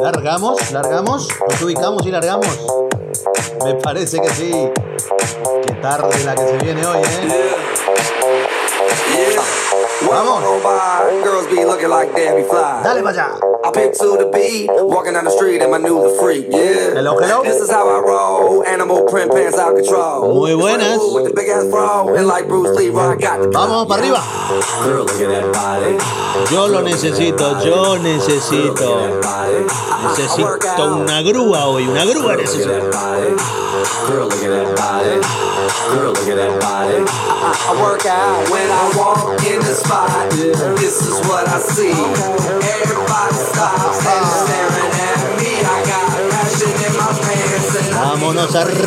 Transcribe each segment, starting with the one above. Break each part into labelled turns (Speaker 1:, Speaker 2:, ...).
Speaker 1: ¿Largamos? ¿Largamos? ¿Nos ubicamos y largamos? Me parece que sí. Qué tarde la que se viene hoy, ¿eh? Vamos. Dale para allá.
Speaker 2: I pick to the beat, walking down the street and I knew the freak, yeah.
Speaker 1: Hello, hello.
Speaker 2: This is how I roll, animal print pants out control.
Speaker 1: Muy buenas.
Speaker 2: With the big ass bro, and like Bruce Lee, I got the
Speaker 1: Vamos para arriba.
Speaker 2: Girl, look at that body.
Speaker 1: Yo lo necesito, yo necesito. Necesito una grúa hoy, una grúa necesito.
Speaker 2: Girl, look at that body. Girl, look at that body. I, I work out when I walk in the spot. This is what I see. Everybody
Speaker 1: Vámonos arriba,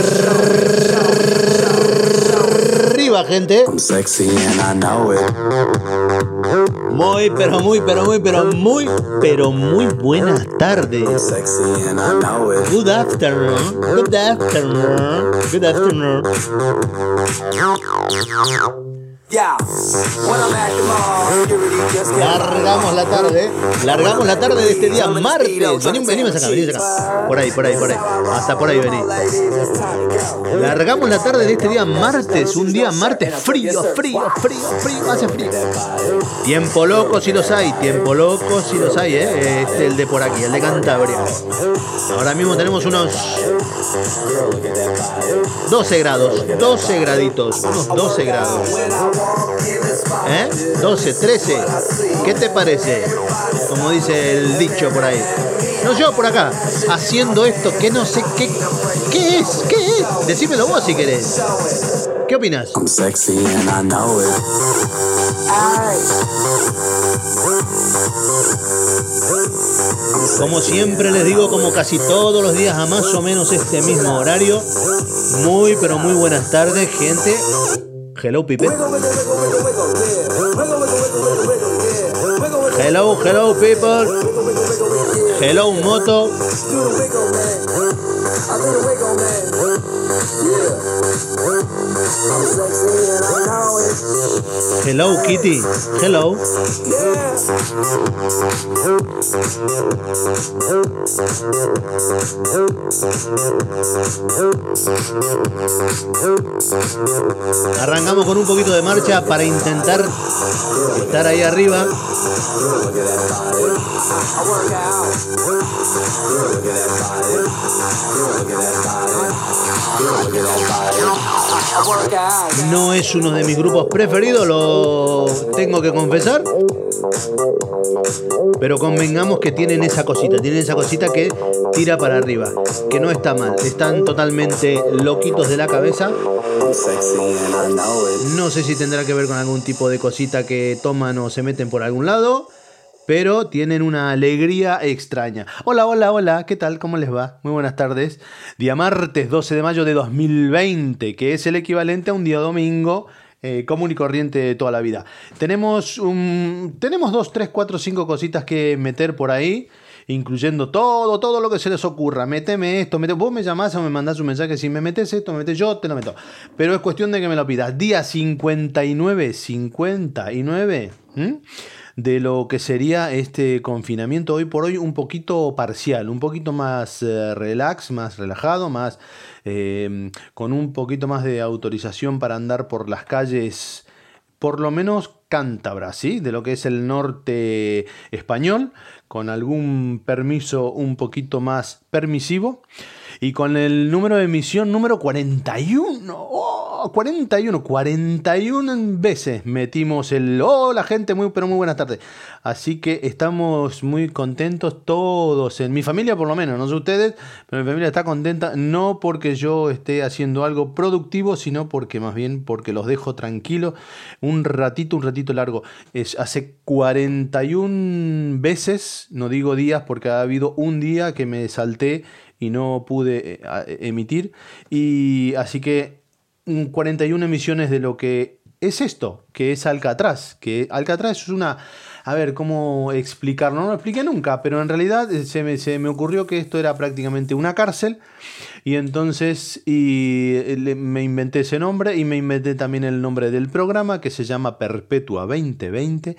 Speaker 1: gente. Muy, pero muy, pero muy, pero muy, pero muy buenas tardes.
Speaker 2: Sexy and I know it.
Speaker 1: Good afternoon. Good afternoon. Good afternoon. Largamos la tarde. Largamos la tarde de este día martes. Vení, venimos acá, venimos acá. Por ahí, por ahí, por ahí. Hasta por ahí vení. Largamos la tarde de este día martes. Un día martes frío, frío, frío, frío. Hace frío. Tiempo loco si los hay. Tiempo loco si los hay, ¿eh? Este el de por aquí, el de Cantabria. Ahora mismo tenemos unos 12 grados. 12 graditos. Unos 12 grados. ¿Eh? 12, 13. ¿Qué te parece? Como dice el dicho por ahí. No yo por acá, haciendo esto que no sé qué. ¿Qué es? ¿Qué es? Decímelo vos si querés. ¿Qué opinas?
Speaker 2: I'm sexy and I know it.
Speaker 1: Como siempre les digo, como casi todos los días a más o menos este mismo horario. Muy, pero muy buenas tardes, gente. Hello, Pipe. Hello, hello, people. Hello, Moto. Hello, Kitty. Hello. Arrancamos con un poquito de marcha para intentar estar ahí arriba. No es uno de mis grupos preferidos, lo tengo que confesar. Pero convengamos que tienen esa cosita, tienen esa cosita que tira para arriba, que no está mal. Están totalmente loquitos de la cabeza. No sé si tendrá que ver con algún tipo de cosita que toman o se meten por algún lado, pero tienen una alegría extraña. Hola, hola, hola, ¿qué tal? ¿Cómo les va? Muy buenas tardes. Día martes 12 de mayo de 2020, que es el equivalente a un día domingo. eh, común y corriente de toda la vida. Tenemos, un, tenemos dos, tres, cuatro, cinco cositas que meter por ahí incluyendo todo, todo lo que se les ocurra. Méteme esto, mete, vos me llamás o me mandás un mensaje, si me metes esto, me metes yo, te lo meto. Pero es cuestión de que me lo pidas. Día 59, 59 ¿m? De lo que sería este confinamiento hoy por hoy un poquito parcial, un poquito más eh, relax, más relajado, más eh, con un poquito más de autorización para andar por las calles por lo menos cántabra, ¿sí? De lo que es el norte español, con algún permiso un poquito más permisivo. Y con el número de emisión número 41. ¡Oh! 41. 41 veces metimos el... Hola gente, muy pero muy buenas tardes. Así que estamos muy contentos todos. En mi familia por lo menos, no sé ustedes, pero mi familia está contenta. No porque yo esté haciendo algo productivo, sino porque más bien porque los dejo tranquilos un ratito, un ratito largo. Es hace 41 veces, no digo días porque ha habido un día que me salté y no pude eh, emitir. Y así que mm, 41 emisiones de lo que es esto, que es Alcatraz. Que Alcatraz es una a ver, ¿cómo explicarlo? No lo expliqué nunca, pero en realidad eh, se me, se me ocurrió que esto era prácticamente una cárcel y entonces y, eh, me inventé ese nombre y me inventé también el nombre del programa que se llama Perpetua 2020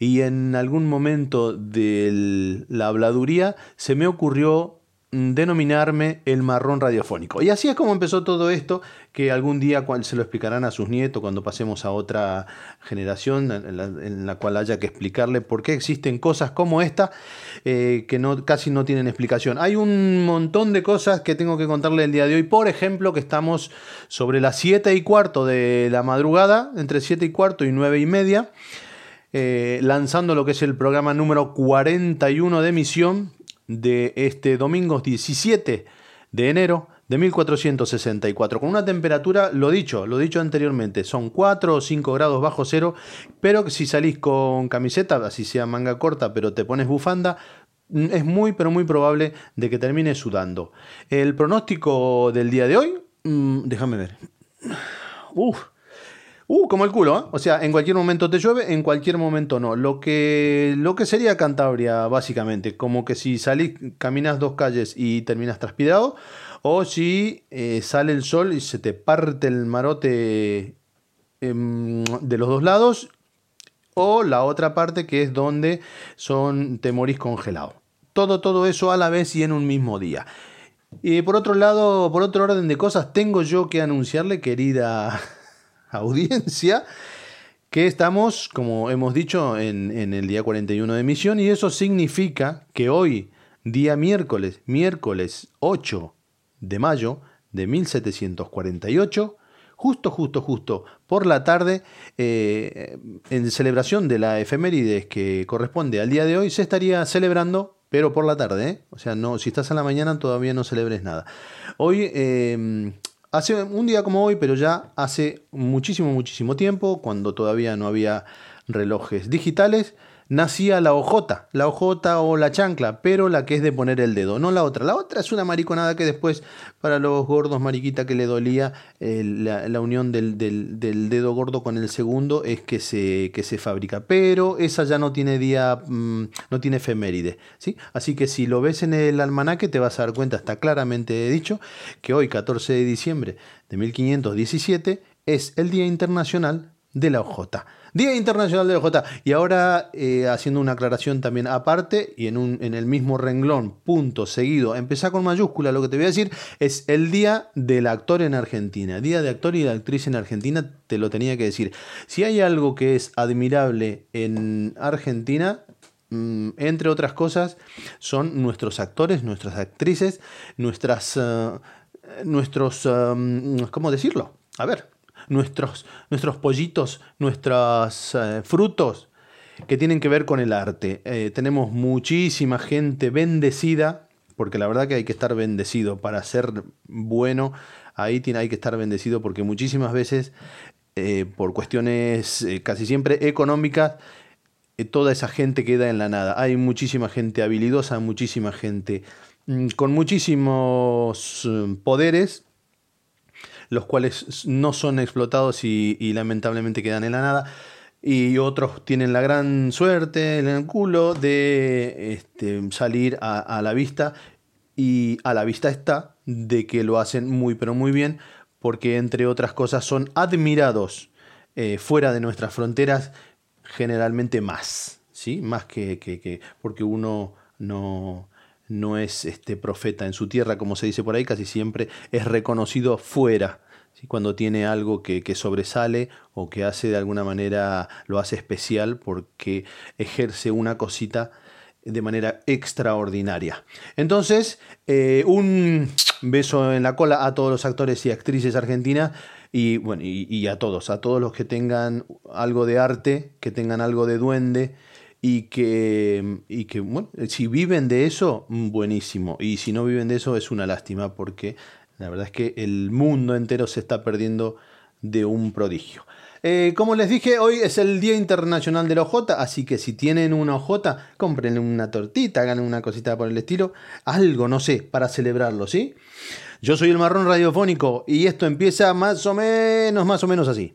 Speaker 1: y en algún momento de la habladuría se me ocurrió mm, denominarme el marrón radiofónico. Y así es como empezó todo esto, que algún día se lo explicarán a sus nietos cuando pasemos a otra generación en la, cual haya que explicarle por qué existen cosas como esta eh, que casi no tienen explicación. Hay un montón de cosas que tengo que contarle el día de hoy. Por ejemplo, que estamos sobre las 7 y cuarto de la madrugada, entre 7 y cuarto y 9 y media eh, lanzando lo que es el programa número 41 de emisión de este domingo 17 de enero de 1464, con una temperatura, lo dicho, lo dicho anteriormente, son 4 o 5 grados bajo cero, pero si salís con camiseta, así sea manga corta, pero te pones bufanda, mm, es muy, pero muy probable de que termines sudando. El pronóstico del día de hoy, mm, déjame ver. Uf, Uh, como el culo, ¿eh? O sea, en cualquier momento te llueve, en cualquier momento no. Lo que, lo que sería Cantabria, básicamente. Como que si salís, caminas dos calles y terminas transpirado. O si eh, sale el sol y se te parte el marote em, de los dos lados. O la otra parte que es donde son, te morís congelado. Todo, todo eso a la vez y en un mismo día. Y por otro lado, por otro orden de cosas, tengo yo que anunciarle, querida audiencia, que estamos, como hemos dicho, en, en el día 41 de emisión y eso significa que hoy, día miércoles, miércoles 8 de mayo de 1748, justo, justo, justo por la tarde, eh, en celebración de la efemérides que corresponde al día de hoy, se estaría celebrando, pero por la tarde, ¿eh? o sea, no, si estás en la mañana todavía no celebres nada. Hoy, eh, hace un día como hoy, pero ya hace muchísimo, muchísimo tiempo, cuando todavía no había relojes digitales, nacía la ojota, la ojota o la chancla, pero la que es de poner el dedo, no la otra. La otra es una mariconada que después, para los gordos mariquita que le dolía, eh, la, unión del, dedo gordo con el segundo es que se, fabrica. Pero esa ya no tiene día, mm, no tiene efeméride. ¿sí? Así que si lo ves en el almanaque te vas a dar cuenta, está claramente dicho, que hoy, 14 de diciembre de 1517, es el Día Internacional de la OJ. Día Internacional de OJ. Y ahora eh, haciendo una aclaración también aparte y en, un, en el mismo renglón, punto seguido, empezá con mayúscula, lo que te voy a decir es el Día del Actor en Argentina. Día de Actor y de Actriz en Argentina, te lo tenía que decir. Si hay algo que es admirable en Argentina, mm, entre otras cosas, son nuestros actores, nuestras actrices, nuestras... eh, nuestros... eh, ¿Cómo decirlo? A ver, nuestros, nuestros pollitos, nuestros eh, frutos que tienen que ver con el arte. Eh, tenemos muchísima gente bendecida, porque la verdad que hay que estar bendecido para ser bueno. Ahí tiene, hay que estar bendecido porque muchísimas veces, eh, por cuestiones casi siempre económicas, toda esa gente queda en la nada. Hay muchísima gente habilidosa, muchísima gente mm, con muchísimos poderes los cuales no son explotados y, lamentablemente quedan en la nada. Y otros tienen la gran suerte en el culo de este, salir a, a la vista. Y a la vista está de que lo hacen muy pero muy bien. Porque entre otras cosas son admirados eh, fuera de nuestras fronteras generalmente más. ¿sí? Más que, que- que- porque uno no, no es este profeta en su tierra, como se dice por ahí, casi siempre es reconocido fuera. Cuando tiene algo que, que sobresale o que hace de alguna manera, lo hace especial porque ejerce una cosita de manera extraordinaria. Entonces, eh, un beso en la cola a todos los actores y actrices argentinas y bueno, y, y a todos, a todos los que tengan algo de arte, que tengan algo de duende y que, y que bueno, si viven de eso, buenísimo. Y si no viven de eso, es una lástima porque la verdad es que el mundo entero se está perdiendo de un prodigio. Eh, como les dije, hoy es el Día Internacional de la OJ, así que si tienen una OJ, cómprenle una tortita, hagan una cosita por el estilo, algo, no sé, para celebrarlo, ¿sí? Yo soy el marrón radiofónico y esto empieza más o menos, más o menos así.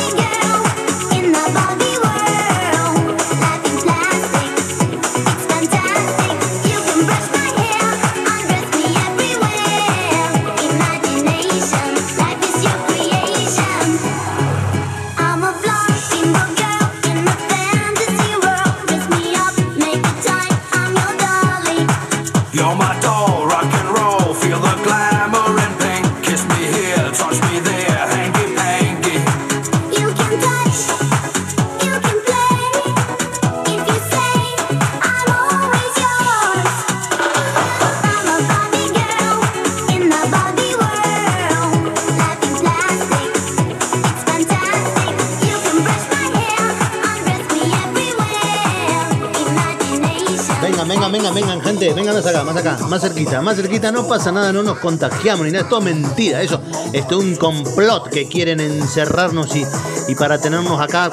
Speaker 1: más cerquita, más cerquita, no pasa nada, no nos contagiamos ni nada, es todo mentira, eso, es un complot que quieren encerrarnos y, y para tenernos acá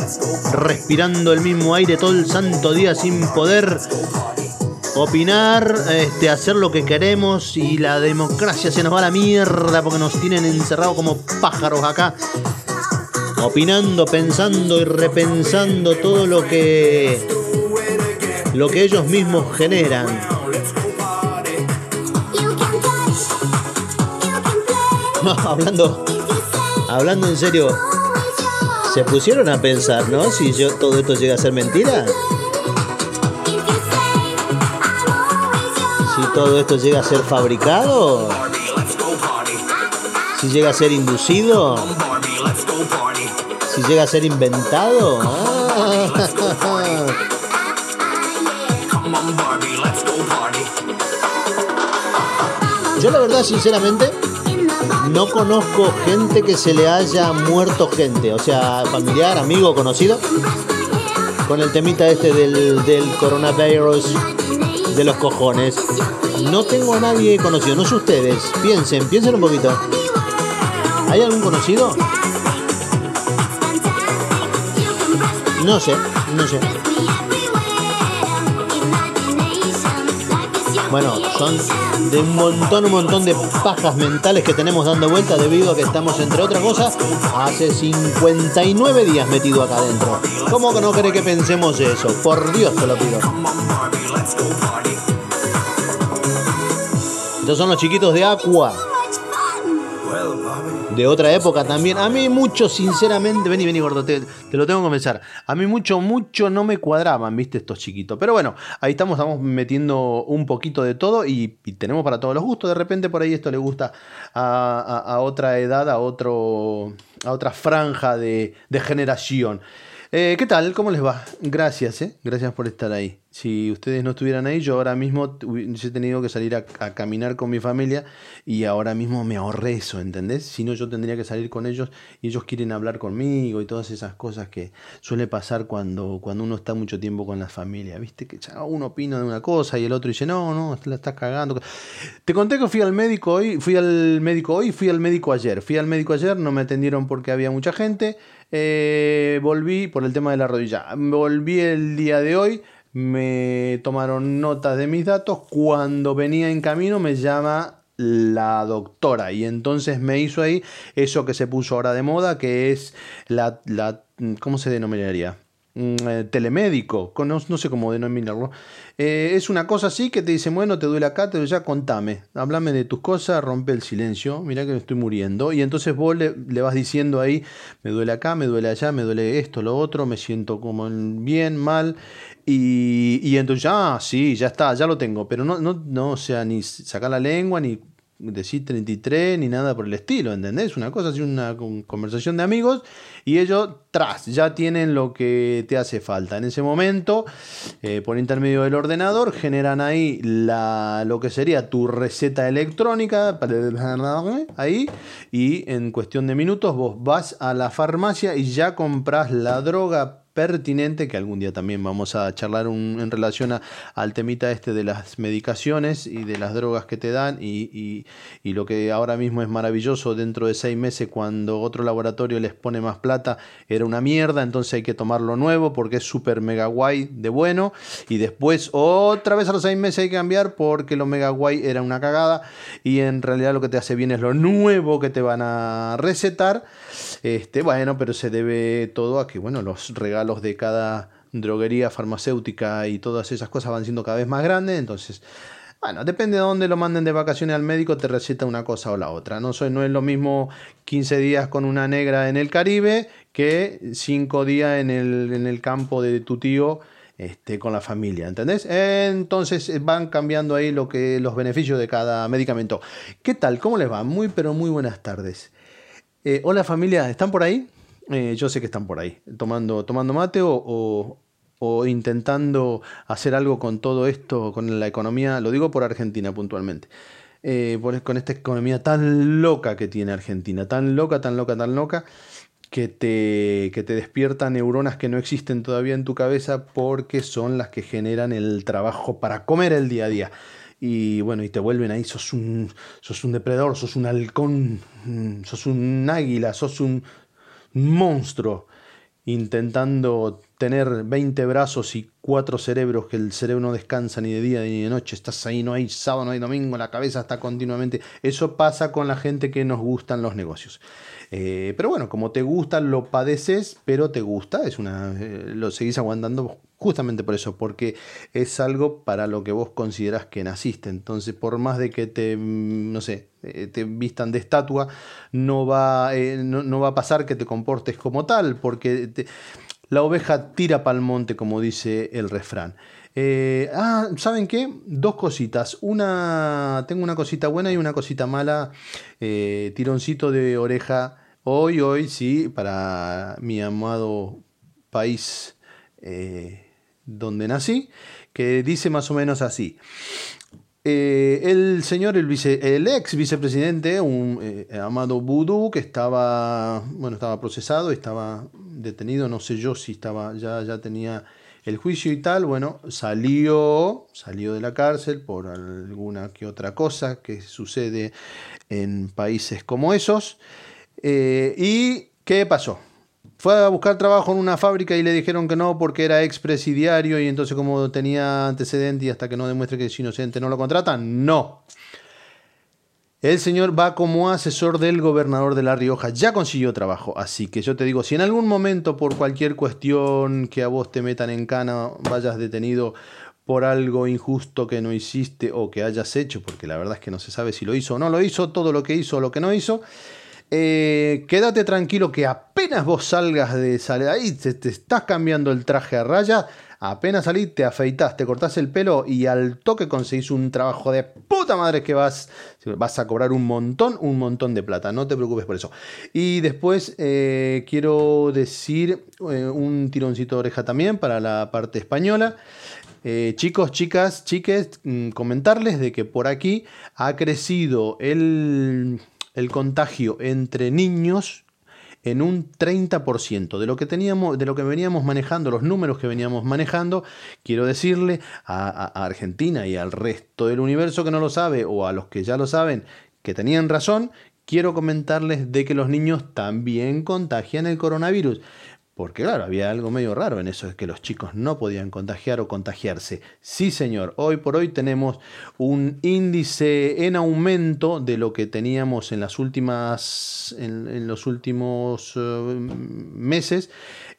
Speaker 1: respirando el mismo aire todo el santo día sin poder opinar, este, hacer lo que queremos y la democracia se nos va a la mierda porque nos tienen encerrados como pájaros acá. Opinando, pensando y repensando todo lo que lo que ellos mismos generan. Hablando, hablando en serio, se pusieron a pensar, ¿no? Si yo, todo esto llega a ser mentira, si todo esto llega a ser fabricado, si llega a ser inducido, si llega a ser inventado. Yo la verdad, sinceramente, no conozco gente que se le haya muerto gente, o sea, familiar, amigo, conocido, con el temita este del, del coronavirus de los cojones. No tengo a nadie conocido, no sé ustedes, piensen, piensen un poquito. ¿Hay algún conocido? No sé, no sé. Bueno, son de un montón, un montón de pajas mentales que tenemos dando vuelta debido a que estamos, entre otras cosas, hace 59 días metido acá adentro. ¿Cómo que no cree que pensemos eso? Por Dios te lo pido. Estos son los chiquitos de Aqua. De otra época también. A mí mucho, sinceramente, vení, vení, gordo, te, te lo tengo que confesar. A mí mucho, mucho no me cuadraban, viste, estos chiquitos. Pero bueno, ahí estamos, estamos metiendo un poquito de todo y, tenemos para todos los gustos. De repente por ahí esto le gusta a, otra edad, a, otro, a otra franja de, de generación. Eh, ¿Qué tal? ¿Cómo les va? Gracias, ¿eh? Gracias por estar ahí. Si ustedes no estuvieran ahí, yo ahora mismo hubiese tenido que salir a, caminar con mi familia y ahora mismo me ahorré eso, ¿entendés? Si no, yo tendría que salir con ellos y ellos quieren hablar conmigo y todas esas cosas que suele pasar cuando, cuando uno está mucho tiempo con la familia, ¿viste? Que ya uno opina de una cosa y el otro dice, no, no, la estás cagando. Te conté que fui al médico hoy, fui al médico hoy, fui al médico ayer. Fui al médico ayer, no me atendieron porque había mucha gente. Eh, volví por el tema de la rodilla. Volví el día de hoy, me tomaron notas de mis datos. Cuando venía en camino me llama la doctora y entonces me hizo ahí eso que se puso ahora de moda, que es la, la ¿cómo se denominaría? Mm, eh, telemédico, no, no sé cómo denominarlo. Eh, es una cosa así que te dicen, bueno, te duele acá, te duele contame, háblame de tus cosas, rompe el silencio, mira que me estoy muriendo. Y entonces vos le, vas diciendo ahí, me duele acá, me duele allá, me duele esto, lo otro, me siento como en- bien, mal. Y, y entonces, ah, sí, ya está, ya lo tengo. Pero no, no, no, o sea, ni sacar la lengua, ni decir 33, ni nada por el estilo, ¿entendés? Una cosa así, una con- conversación de amigos, y ellos, tras, ya tienen lo que te hace falta. En ese momento, eh, por intermedio del ordenador, generan ahí la, lo que sería tu receta electrónica, ahí, y en cuestión de minutos vos vas a la farmacia y ya compras la droga pertinente, que algún día también vamos a charlar un- en relación a- al temita este de las medicaciones y de las drogas que te dan y, y- y lo que ahora mismo es maravilloso dentro de seis meses cuando otro laboratorio les pone más plata era una mierda, entonces hay que tomarlo nuevo porque es súper mega guay de bueno y después otra vez a los seis meses hay que cambiar porque lo mega guay era una cagada y en realidad lo que te hace bien es lo nuevo que te van a recetar. Este, bueno, pero se debe todo a que bueno, los regalos de cada droguería farmacéutica y todas esas cosas van siendo cada vez más grandes, entonces bueno, depende de dónde lo manden de vacaciones al médico, te receta una cosa o la otra. No, Soy- no es lo mismo 15 días con una negra en el Caribe que 5 días en el, en el campo de tu tío este, con la familia, ¿entendés? Entonces eh, van cambiando ahí lo que, los beneficios de cada medicamento. ¿Qué tal? ¿Cómo les va? Muy, pero muy buenas tardes. Eh, hola familia, ¿están por ahí? Eh, yo sé que están por ahí, tomando, tomando mate o, o- intentando hacer algo con todo esto, con la economía, lo digo por Argentina puntualmente, Eh, con esta economía tan loca que tiene Argentina, tan loca, tan loca, tan loca, que te, que te despierta neuronas que no existen todavía en tu cabeza porque son las que generan el trabajo para comer el día a día. Y bueno, y te vuelven ahí, sos un, sos un depredador, sos un halcón, mm, sos un águila, sos un monstruo intentando tener 20 brazos y cuatro cerebros, que el cerebro no descansa ni de día ni de noche, estás ahí, no hay sábado, no hay domingo, la cabeza está continuamente. Eso pasa con la gente que nos gustan los negocios. Eh, pero bueno, como te gusta, lo padeces, pero te gusta, es una, eh, lo seguís aguantando justamente por eso, porque es algo para lo que vos considerás que naciste. Entonces, por más de que te, mm, no sé, eh, te vistan de estatua, no va, no, no va a pasar que te comportes como tal, porque te- la oveja tira pa'l monte, como dice el refrán. Eh, ah, ¿saben qué? Dos cositas. Una, tengo una cosita buena y una cosita mala. Eh, tironcito de oreja. Hoy, hoy, sí, para mi amado país eh, donde nací, que dice más o menos así. Eh, el señor, el, vice, el ex vicepresidente, un eh, Amado Boudou, que estaba, bueno, estaba procesado, estaba detenido, no sé yo si estaba, ya, ya tenía el juicio y tal, bueno, salió, salió de la cárcel por alguna que otra cosa que sucede en países como esos. Eh, ¿Y qué pasó? Fue a buscar trabajo en una fábrica y le dijeron que no porque era expresidiario y entonces como tenía antecedente y hasta que no demuestre que es inocente no lo contratan. No. El señor va como asesor del gobernador de La Rioja. Ya consiguió trabajo. Así que yo te digo, si en algún momento por cualquier cuestión que a vos te metan en cana vayas detenido por algo injusto que no hiciste o que hayas hecho, porque la verdad es que no se sabe si lo hizo o no lo hizo, todo lo que hizo o lo que no hizo, eh, quédate tranquilo que apenas vos salgas de salir ahí, te, estás cambiando el traje a raya, apenas salís, te afeitas, te cortás el pelo y al toque conseguís un trabajo de puta madre que vas, vas a cobrar un montón, un montón de plata, no te preocupes por eso. Y después eh, quiero decir eh, un tironcito de oreja también para la parte española. Chicos, chicas, chiques, mm, comentarles de que por aquí ha crecido el, el contagio entre niños en un 30% de lo que teníamos, de lo que veníamos manejando, los números que veníamos manejando, quiero decirle a, a- a Argentina y al resto del universo que no lo sabe, o a los que ya lo saben, que tenían razón, quiero comentarles de que los niños también contagian el coronavirus. Porque claro, había algo medio raro en eso, es que los chicos no podían contagiar o contagiarse. Sí, señor, hoy por hoy tenemos un índice en aumento de lo que teníamos en las últimas, en, en los últimos eh, meses.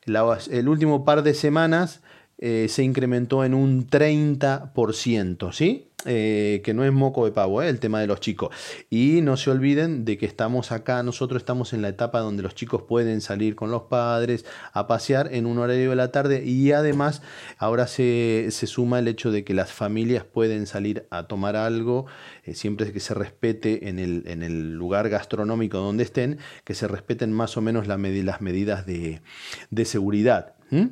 Speaker 1: El último par de semanas eh, se incrementó en un 30%, ¿sí? Eh, que no es moco de pavo, ¿eh? el tema de los chicos. Y no se olviden de que estamos acá, nosotros estamos en la etapa donde los chicos pueden salir con los padres a pasear en un horario de la tarde y además ahora se, se suma el hecho de que las familias pueden salir a tomar algo, eh, siempre que se respete en el, en el lugar gastronómico donde estén, que se respeten más o menos las medidas de, de seguridad. ¿M?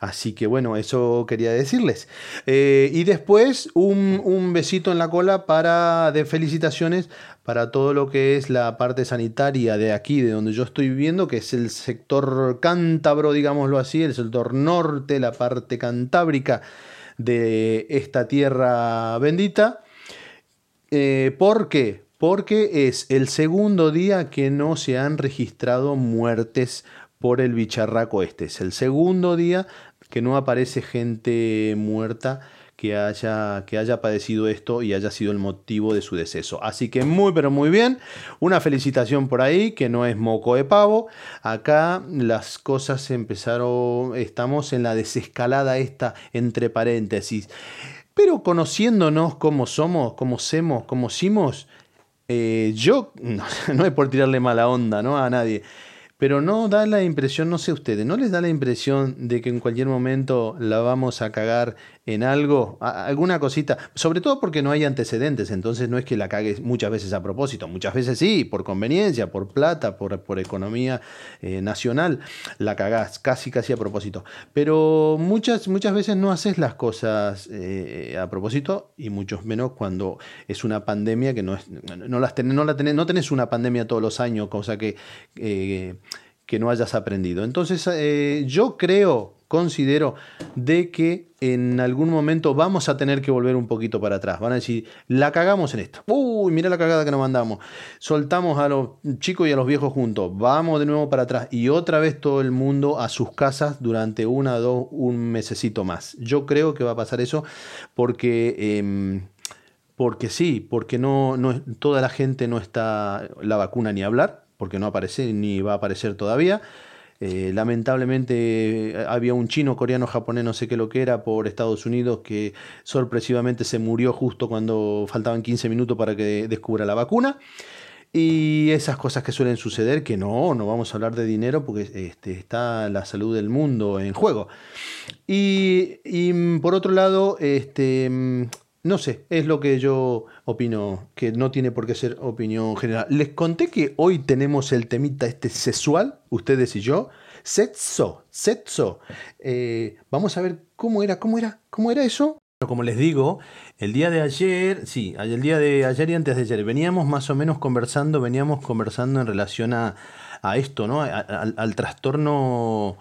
Speaker 1: Así que bueno, eso quería decirles. Eh, y después un, un besito en la cola para de felicitaciones para todo lo que es la parte sanitaria de aquí, de donde yo estoy viviendo, que es el sector cántabro, digámoslo así, el sector norte, la parte cantábrica de esta tierra bendita. Eh, ¿Por qué? Porque es el segundo día que no se han registrado muertes por el bicharraco este. Es el segundo día que no aparece gente muerta que haya, que haya padecido esto y haya sido el motivo de su deceso. Así que muy, pero muy bien. Una felicitación por ahí, que no es moco de pavo. Acá las cosas empezaron, estamos en la desescalada esta, entre paréntesis. Pero conociéndonos como somos, como somos, como simos, eh, yo, no, no es por tirarle mala onda ¿no? a nadie, pero no da la impresión, no sé ustedes, ¿no les da la impresión de que en cualquier momento la vamos a cagar en algo, alguna cosita? Sobre todo porque no hay antecedentes, entonces no es que la cagues muchas veces a propósito, muchas veces sí, por conveniencia, por plata, por, por economía eh, nacional, la cagás casi casi a propósito. Pero muchas, muchas veces no haces las cosas eh, a propósito y mucho menos cuando es una pandemia que no es, no, las tenés, no, la no una pandemia todos los años, cosa que, eh, que no hayas aprendido. Entonces yo creo, considero de que en algún momento vamos a tener que volver un poquito para atrás. Van a decir, la cagamos en esto. Uy, mira la cagada que nos mandamos. Soltamos a los chicos y a los viejos juntos. Vamos de nuevo para atrás. Y otra vez todo el mundo a sus casas durante una, dos, un mesecito más. Yo creo que va a pasar eso porque... em, porque sí, porque no, no, toda la gente no está la vacuna ni hablar, porque no aparece ni va a aparecer todavía. Eh, lamentablemente eh, había un chino, coreano, japonés, no sé qué lo que era, por Estados Unidos que sorpresivamente se murió justo cuando faltaban 15 minutos para que descubra la vacuna. Y esas cosas que suelen suceder, que no, no vamos a hablar de dinero porque este, está la salud del mundo en juego. Y, mm, por otro lado, este, mm, no sé, es lo que yo opino, que no tiene por qué ser opinión general. Les conté que hoy tenemos el temita este sexual, ustedes y yo. Sexo, sexo. Eh, vamos a ver cómo era, cómo era, cómo era eso. Pero como les digo, el día de ayer, sí, el día de ayer y antes de ayer, veníamos más o menos conversando, veníamos conversando en relación a, a esto, ¿no? Al trastorno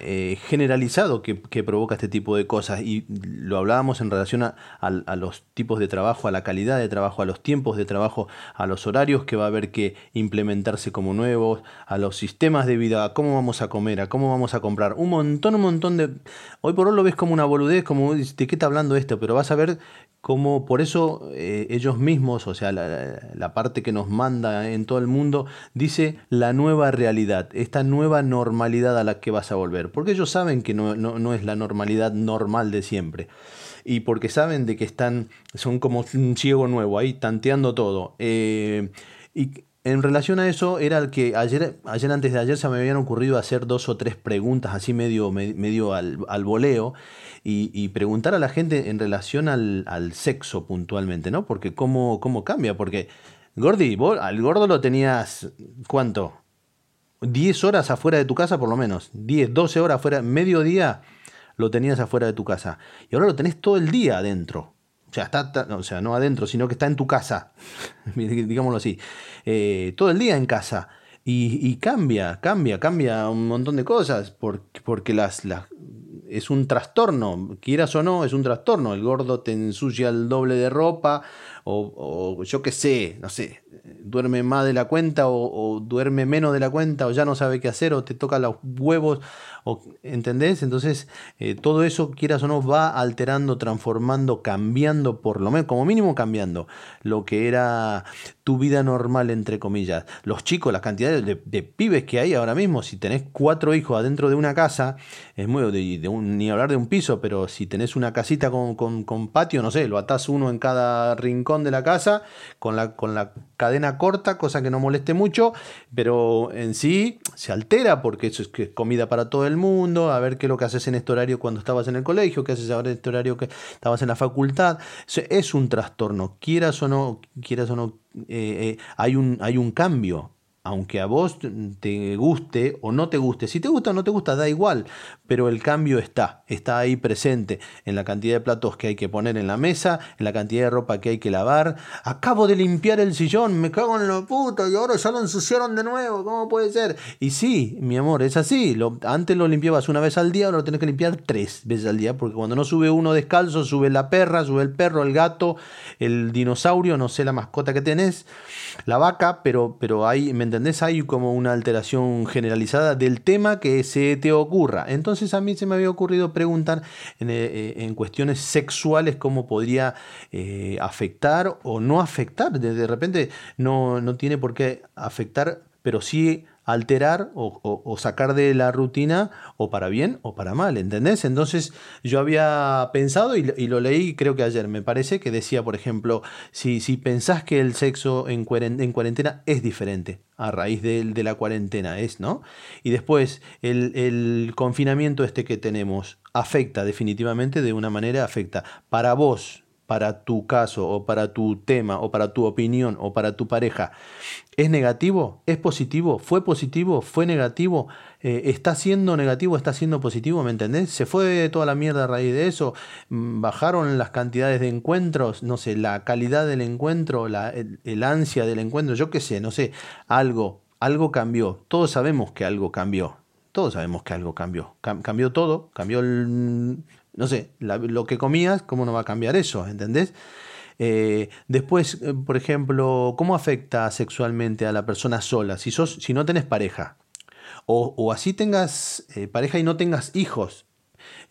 Speaker 1: eh, generalizado que, que provoca este tipo de cosas. Y lo hablábamos en relación a, a los tipos de trabajo, a la calidad de trabajo, a los tiempos de trabajo, a los horarios que va a haber que implementarse como nuevos, a los sistemas de vida, a cómo vamos a comer, a cómo vamos a comprar. Un montón, un montón de... Hoy por hoy lo ves como una boludez, como de qué está hablando esto, pero vas a ver cómo por eso eh, ellos mismos, o sea, la- la parte que nos manda en todo el mundo, dice la nueva realidad, esta nueva normalidad a la que vas a volver. Porque ellos saben que no, no- no es la normalidad normal de siempre. Y porque saben de que están, son como un ciego nuevo ahí, tanteando todo. Eh, y en relación a eso, era el que ayer, ayer antes de ayer se me habían ocurrido hacer dos o tres preguntas así medio, me- medio al, al voleo y, y preguntar a la gente en relación al, al sexo puntualmente, ¿no? Porque cómo, cómo cambia, porque Gordi, vos al gordo lo tenías, ¿cuánto? 10 horas afuera de tu casa por lo menos, 10, 12 horas afuera, medio día lo tenías afuera de tu casa y ahora lo tenés todo el día adentro. O sea, está, o sea, no adentro, sino que está en tu casa, digámoslo así, Eh, todo el día en casa. Y, y cambia, cambia, cambia un montón de cosas, porque, porque las, es un trastorno, quieras o no, es un trastorno. El gordo te ensucia el doble de ropa, o, yo qué sé, no sé, duerme más de la cuenta, o, duerme menos de la cuenta, o ya no sabe qué hacer, o te toca los huevos, o, ¿entendés? Entonces, eh, todo eso, quieras o no, va alterando, transformando, cambiando, por lo menos, como mínimo cambiando, lo que era tu vida normal, entre comillas. Los chicos, las cantidades de, pibes que hay ahora mismo, si tenés cuatro hijos adentro de una casa, es muy, ni hablar de un piso, pero si tenés una casita con, con- con patio, no sé, lo atás uno en cada rincón de la casa, con la, con la cadena corta, cosa que no moleste mucho, pero en sí se altera porque eso es que es comida para todo el mundo, a ver qué es lo que haces en este horario cuando estabas en el colegio, qué haces ahora en este horario que estabas en la facultad. Es- un trastorno, quieras o no, quieras o no, eh, eh, hay, un, hay un cambio. Aunque a vos te guste o no te guste, si te gusta o no te gusta, da igual, pero el cambio está, está ahí presente en la cantidad de platos que hay que poner en la mesa, en la cantidad de ropa que hay que lavar. Acabo de limpiar el sillón, me cago en la puta y ahora ya lo ensuciaron de nuevo, ¿cómo puede ser? Y sí, mi amor, es así, antes lo limpiabas una vez al día, ahora lo tenés que limpiar tres veces al día, porque cuando no sube uno descalzo, sube la perra, sube el perro, el gato, el dinosaurio, no sé la mascota que tenés, la vaca, pero, pero hay, ¿me entendés? Hay como una alteración generalizada del tema que se te ocurra. Entonces a mí se me había ocurrido preguntar en, eh, en cuestiones sexuales cómo podría eh, afectar o no afectar. De repente no, no tiene por qué afectar, pero sí alterar o, sacar de la rutina o para bien o para mal, ¿entendés? Entonces yo había pensado y, lo- leí creo que ayer, me parece que decía, por ejemplo, si, si pensás que el sexo en, cuaren- en cuarentena es diferente a raíz de, de la cuarentena, es, ¿no? Y después el, el confinamiento este que tenemos afecta definitivamente de una manera, afecta para vos, para tu caso o para tu tema o para tu opinión o para tu pareja, ¿es negativo? ¿Es positivo? ¿Fue positivo? ¿Fue negativo? Eh, ¿Está siendo negativo? ¿Está siendo positivo? ¿Me entendés? ¿Se fue toda la mierda a raíz de eso? Mm, ¿Bajaron las cantidades de encuentros? No sé, la calidad del encuentro, la, el, ansia del encuentro, yo qué sé, no sé, algo, algo cambió. Todos sabemos que algo cambió. Todos sabemos que algo cambió. Cam- cambió todo, cambió el, no sé, lo que comías, ¿cómo no va a cambiar eso? ¿Entendés? Eh, después, eh, por ejemplo, ¿cómo afecta sexualmente a la persona sola? Si, sos, si no tenés pareja, o, o así tengas eh, pareja y no tengas hijos,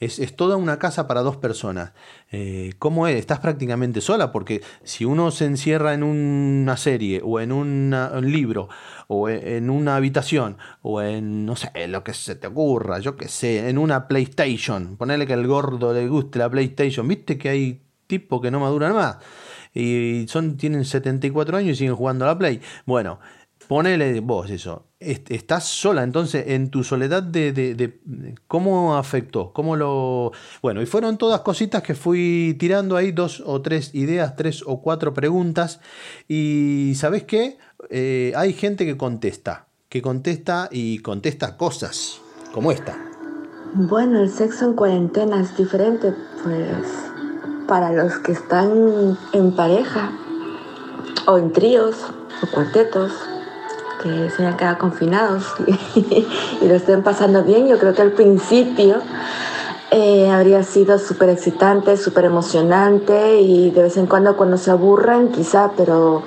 Speaker 1: es, es toda una casa para dos personas. Eh, ¿Cómo es? Estás prácticamente sola, porque si uno se encierra en una serie, o en un libro, o e- en una habitación, o en, no sé, lo que se te ocurra, yo qué sé, en una PlayStation, ponele que al gordo le guste la PlayStation, viste que hay tipos que no maduran más, y son, tienen 74 años y siguen jugando a la Play. Bueno, ponele vos eso. Est- Estás sola, entonces, en tu soledad de, de- de- ¿Cómo afectó? ¿Cómo lo...? Bueno, y fueron todas cositas que fui tirando ahí, dos o tres ideas, tres o cuatro preguntas. Y ¿sabes qué? Eh, hay gente que contesta, que contesta y contesta cosas como esta.
Speaker 3: Bueno, el sexo en cuarentena es diferente, pues para los que están en pareja o en tríos o cuartetos que se hayan quedado confinados y, lo estén pasando bien, yo creo que al principio eh, habría sido súper excitante, súper emocionante y de vez en cuando cuando se aburran quizá, pero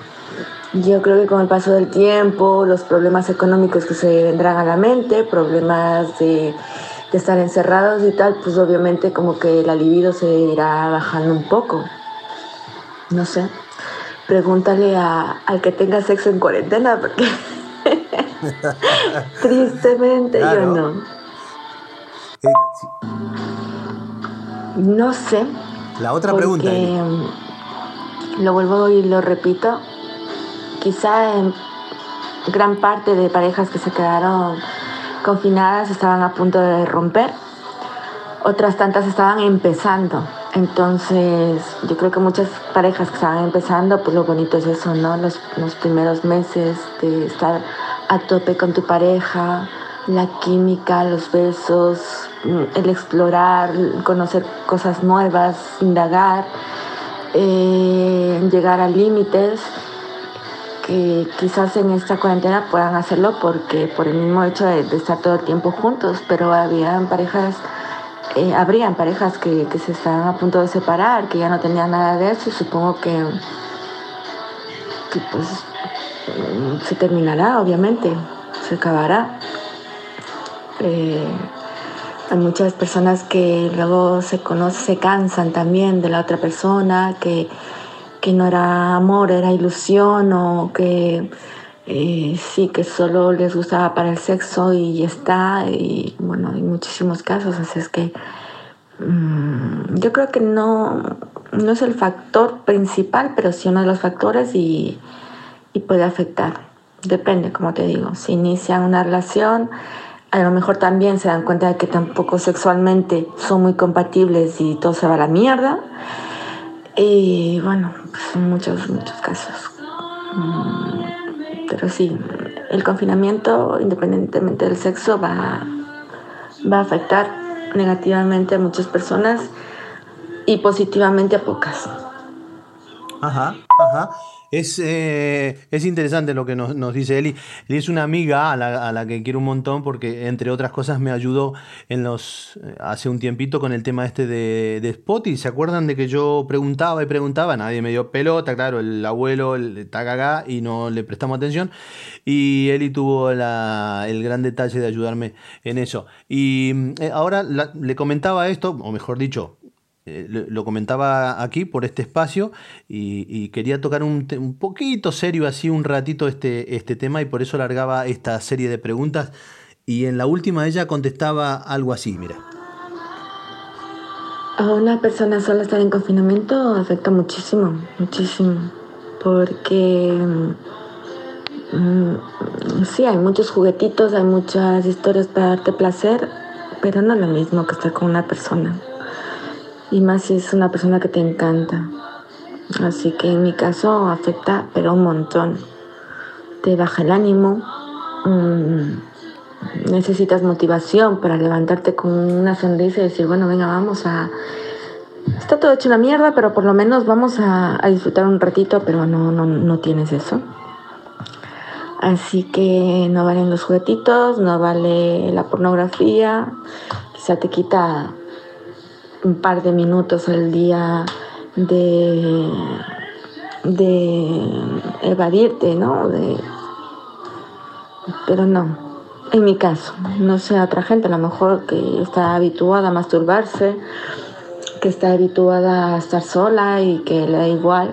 Speaker 3: yo creo que con el paso del tiempo, los problemas económicos que se vendrán a la mente, problemas de, de estar encerrados y tal, pues obviamente como que la libido se irá bajando un poco. No sé. Pregúntale a- al que tenga sexo en cuarentena, porque tristemente
Speaker 1: Claro.
Speaker 3: yo no.
Speaker 1: Eh, sí,
Speaker 3: No sé.
Speaker 1: La otra pregunta. Eli.
Speaker 3: mm, Lo vuelvo y lo repito. Quizá en gran parte de parejas que se quedaron confinadas estaban a punto de romper. Otras tantas estaban empezando. Entonces, yo creo que muchas parejas que estaban empezando, pues lo bonito es eso, ¿no? Los, los primeros meses de estar a tope con tu pareja, la química, los besos, mm, el explorar, conocer cosas nuevas, indagar, eh, llegar a límites que quizás en esta cuarentena puedan hacerlo porque por el mismo hecho de, estar todo el tiempo juntos, pero habían parejas, eh, habrían parejas que, que se estaban a punto de separar, que ya no tenían nada de eso y supongo que, que pues se terminará, obviamente, se acabará. Eh, hay muchas personas que luego se conocen, se cansan también de la otra persona, que, que no era amor, era ilusión o que eh, sí, que solo les gustaba para el sexo y ya está. Y bueno, hay muchísimos casos, así es que mm, yo creo que no, no es el factor principal, pero sí uno de los factores y, y puede afectar. Depende, como te digo, si inician una relación, a lo mejor también se dan cuenta de que tampoco sexualmente son muy compatibles y todo se va a la mierda. Y bueno, pues muchos, muchos casos. Mm, Pero sí, el confinamiento, independientemente del sexo, va, va a afectar negativamente a muchas personas y positivamente a pocas.
Speaker 1: Ajá, ajá. Es, eh, es interesante lo que nos, nos dice Eli. Eli es una amiga a la, a la que quiero un montón porque, entre otras cosas, me ayudó en los eh, hace un tiempito con el tema este de, de. ¿Se acuerdan de que yo preguntaba y preguntaba? Nadie me dio pelota, claro, el abuelo el, está cagá y no le prestamos atención. Y Eli tuvo la- el gran detalle de ayudarme en eso. Y mm, eh, ahora le comentaba esto, o mejor dicho, eh, lo comentaba aquí por este espacio y, quería tocar un, un poquito serio así un ratito este, este tema y por eso largaba esta serie de preguntas y en la última ella contestaba algo así, mira.
Speaker 3: A una persona sola estar en confinamiento afecta muchísimo, muchísimo, porque mm, sí, hay muchos juguetitos, hay muchas historias para darte placer, pero no es lo mismo que estar con una persona. Y más si es una persona que te encanta. Así que en mi caso afecta, pero un montón. Te baja el ánimo, mm, necesitas motivación para levantarte con una sonrisa y decir, bueno, venga, vamos a... Está todo hecho una mierda, pero por lo menos vamos a, a disfrutar un ratito, pero no, no, no tienes eso. Así que no valen los juguetitos, no vale la pornografía, quizá te quita un par de minutos al día de, de evadirte, ¿no? Pero no, en mi caso, no sé, otra gente a lo mejor que está habituada a masturbarse, que está habituada a estar sola y que le da igual.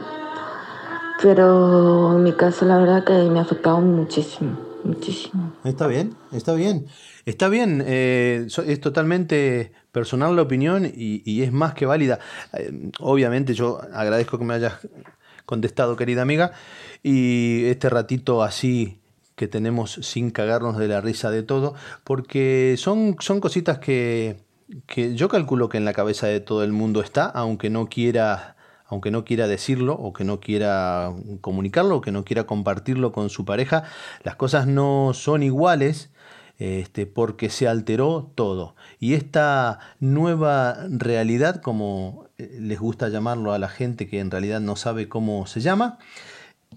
Speaker 3: Pero en mi caso la verdad que me ha afectado muchísimo, muchísimo.
Speaker 1: Está bien, está bien. Está bien, eh, es totalmente personal la opinión y, y es más que válida. Eh, obviamente yo agradezco que me hayas contestado, querida amiga, y este ratito así que tenemos sin cagarnos de la risa de todo, porque son, son cositas que, que yo calculo que en la cabeza de todo el mundo está, aunque no quiera aunque no quiera decirlo o que no quiera comunicarlo o que no quiera compartirlo con su pareja, las cosas no son iguales este, porque se alteró todo. Y esta nueva realidad, como eh, les gusta llamarlo a la gente que en realidad no sabe cómo se llama,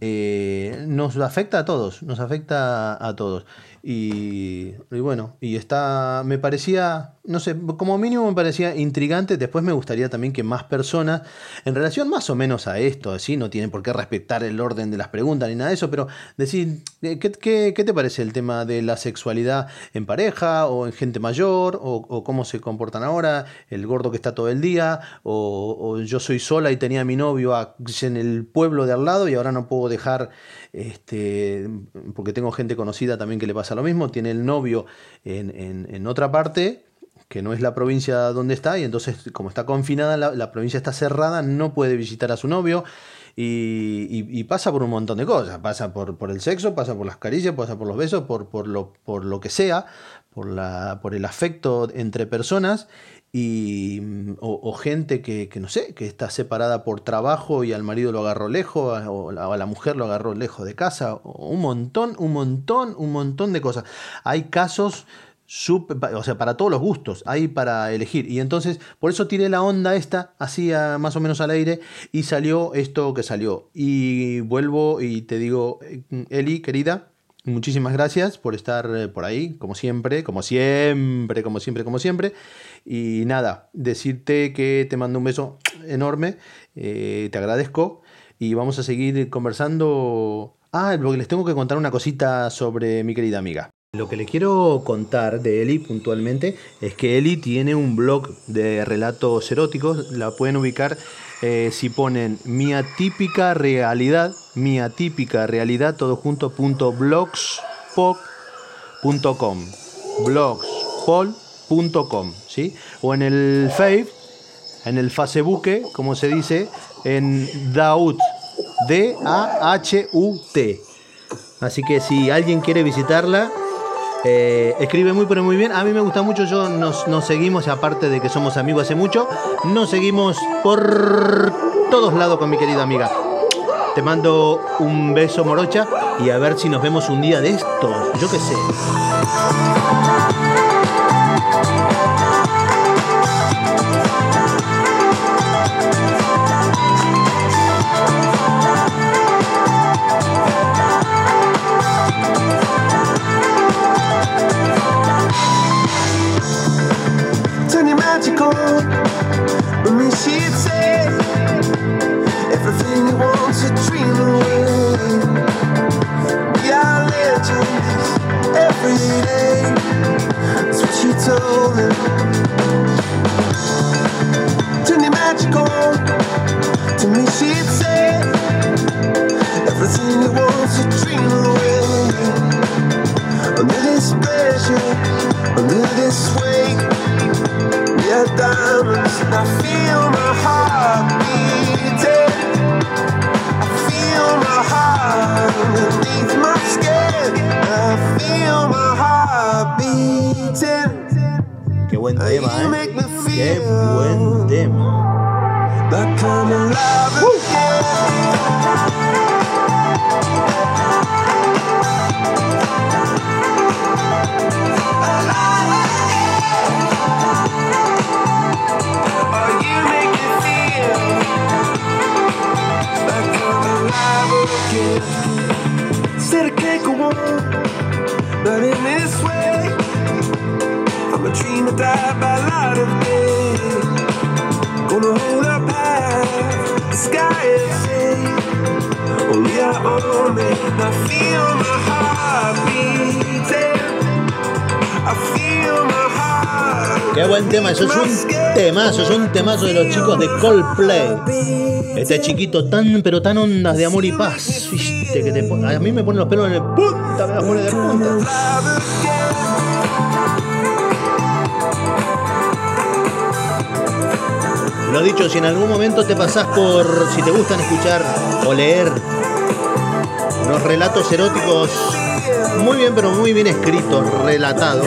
Speaker 1: eh, nos afecta a todos, nos afecta a todos. Y, bueno, y está, me parecía, no sé, como mínimo me parecía intrigante. Después me gustaría también que más personas, en relación más o menos a esto, así, no tienen por qué respetar el orden de las preguntas ni nada de eso, pero decir, eh, ¿qué, qué, qué te parece el tema de la sexualidad en pareja o en gente mayor? O, cómo se comportan ahora? ¿El gordo que está todo el día? O, yo soy sola y tenía a mi novio en el pueblo de al lado y ahora no puedo dejar, este, porque tengo gente conocida también que le pasa lo mismo, tiene el novio en, en- otra parte que no es la provincia donde está y entonces como está confinada, la, provincia está cerrada, no puede visitar a su novio y, y- y pasa por un montón de cosas, pasa por, por el sexo, pasa por las caricias, pasa por los besos, por, por, lo, por lo que sea, por, la, por el afecto entre personas y, mm, o, gente que, que no sé, que está separada por trabajo y al marido lo agarró lejos, o a la mujer lo agarró lejos de casa, un montón, un montón, un montón de cosas. Hay casos, sup- pa- o sea, para todos los gustos, hay para elegir. Y entonces, por eso tiré la onda esta, así a- más o menos al aire, y salió esto que salió. Y vuelvo y te digo, eh, Eli, querida, Muchísimas gracias por estar eh, por ahí, como siempre, como siempre, como siempre, como siempre. Y nada, decirte que te mando un beso enorme, eh, te agradezco y vamos a seguir conversando. Ah, lo que les tengo que contar una cosita sobre mi querida amiga. Lo que le quiero contar de Eli puntualmente es que Eli tiene un blog de relatos eróticos, la pueden ubicar eh, si ponen mi atípica realidad, mi atípica realidad, todo junto, punto blogspot.com, ¿sí? O en el Face, en el Facebook, como se dice, en Daut, D-A-H-U-T. Así que si alguien quiere visitarla, eh, escribe muy pero muy bien. A mí me gusta mucho, yo nos, nos seguimos, aparte de que somos amigos hace mucho, nos seguimos por todos lados con mi querida amiga. Te mando un beso morocha y a ver si nos vemos un día de estos. Yo qué sé.
Speaker 4: That's what she told. To me, she'd everything you want to
Speaker 1: Qué buen tema, eso es un temazo, es un temazo de los chicos de Coldplay. Este chiquito tan, pero tan ondas de amor y paz. Viste que te a mí me ponen los pelos en el punta, me los pone de punta. Lo dicho, si en algún momento te pasás por, si te gustan escuchar o leer unos relatos eróticos muy bien, pero muy bien escritos, relatados,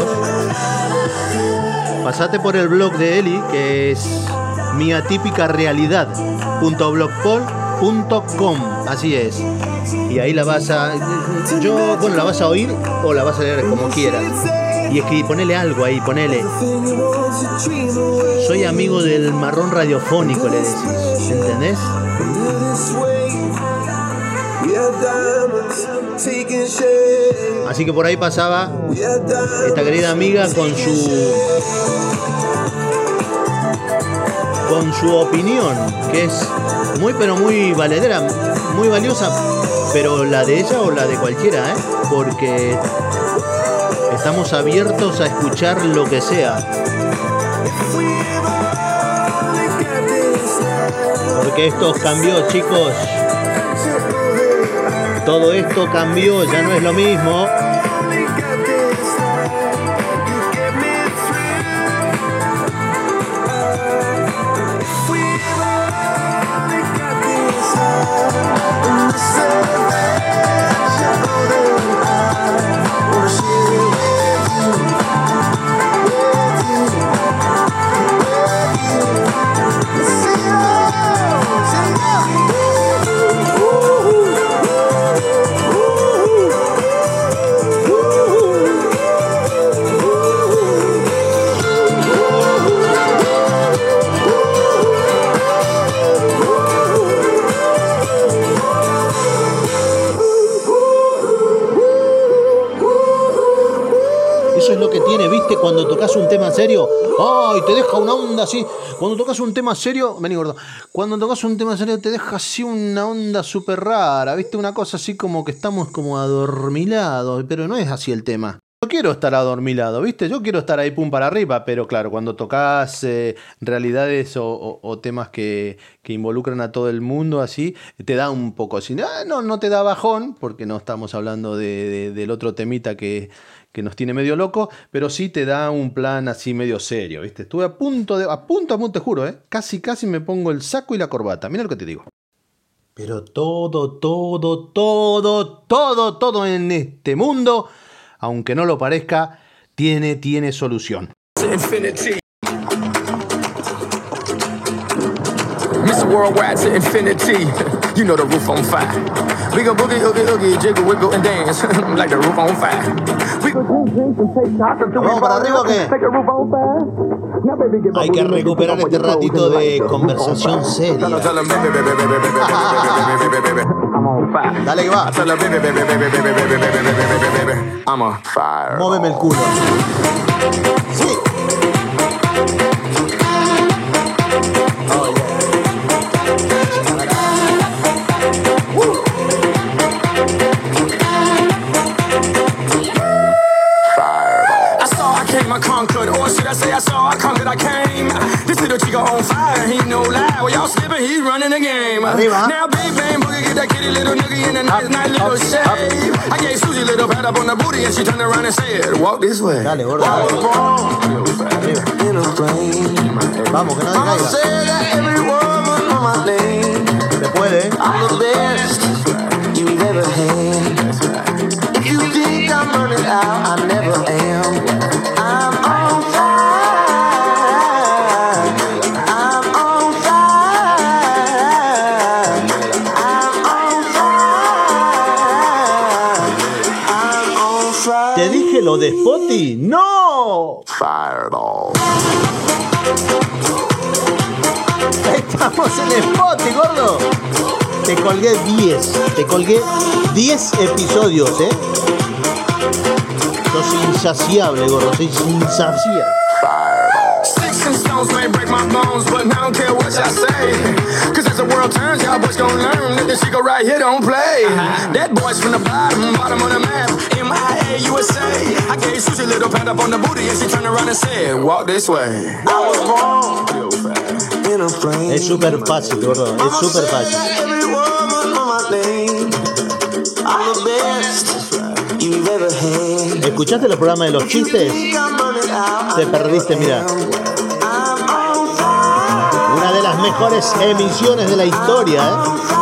Speaker 1: pasate por el blog de Eli, que es mi atípica realidad.blogspot.com, así es. Y ahí la vas a, yo, bueno, la vas a oír o la vas a leer como quieras. Y escribí, ponele algo ahí, ponele. Soy amigo del marrón radiofónico, le decís. ¿Entendés? Así que por ahí pasaba esta querida amiga con su con su opinión, que es muy pero muy valedera, muy valiosa, pero la de ella o la de cualquiera, ¿eh? porque estamos abiertos a escuchar lo que sea. Porque esto cambió, chicos. Todo esto cambió, ya no es lo mismo. Cuando tocas un tema serio, vení gordo. Cuando tocas un tema serio, te deja así una onda súper rara, ¿viste? Una cosa así como que estamos como adormilados, pero no es así el tema. Quiero estar adormilado, ¿viste? Yo quiero estar ahí pum para arriba, pero claro, cuando tocas eh, realidades o, temas que, involucran a todo el mundo así, te da un poco así. Ah, No, no te da bajón, porque no estamos hablando de- de- del otro temita que, que nos tiene medio loco, pero sí te da un plan así medio serio, ¿viste? Estuve a punto de, a punto, a punto, te juro, ¿eh? Casi, casi me pongo el saco y la corbata. Mira lo que te digo. Pero todo, todo, todo, todo, todo en este mundo, aunque no lo parezca, tiene, tiene solución.
Speaker 5: You know the roof on fire. We go boogie, oogie, oogie, jiggle, wiggle, and dance like the roof on fire. We
Speaker 1: para arriba, ¿qué? Hay que recuperar este ratito de conversación seria. Dale que va.
Speaker 5: I'm fire.
Speaker 1: Móveme el culo. Sí.
Speaker 5: I say I saw, I conquered, I came. This little chico on fire, he no lie. Well, y'all slipping, he's running the game.
Speaker 1: Arriba.
Speaker 5: Now, big bang boogie, get that kitty little nigga in the night, nice little shave. I gave Susie a little pat up on the booty, and she turned around and said, Walk this way.
Speaker 1: Dale, gordo.
Speaker 5: I was
Speaker 1: dale.
Speaker 5: born
Speaker 1: Arriba.
Speaker 5: in a flame.
Speaker 1: Vamos, que no te
Speaker 5: said that every woman on my name.
Speaker 1: Se puede.
Speaker 5: I'm the best
Speaker 1: Spotty? ¡No!
Speaker 5: Fireball.
Speaker 1: Estamos en Spotty, gordo. Te colgué 10. Te colgué 10 episodios, ¿eh? Sos insaciable, gordo. Sos insaciable.
Speaker 5: Sticks and stones may break my bones, but I don't care what y'all say. Cause as the world turns, y'all boys gon' learn that this go right here don't play. That boy's from the bottom, bottom of the map, MIA, USA. I gave Susie a little pat up on the booty, and she turned around and said, Walk this way. I was born in a flame.
Speaker 1: Es súper fácil, gordo. Es súper fácil.
Speaker 5: Every woman on my name. I'm the best you've ever had.
Speaker 1: ¿Escuchaste los programas de los chistes? Te perdiste, mira. Una de las mejores emisiones de la historia, ¿eh?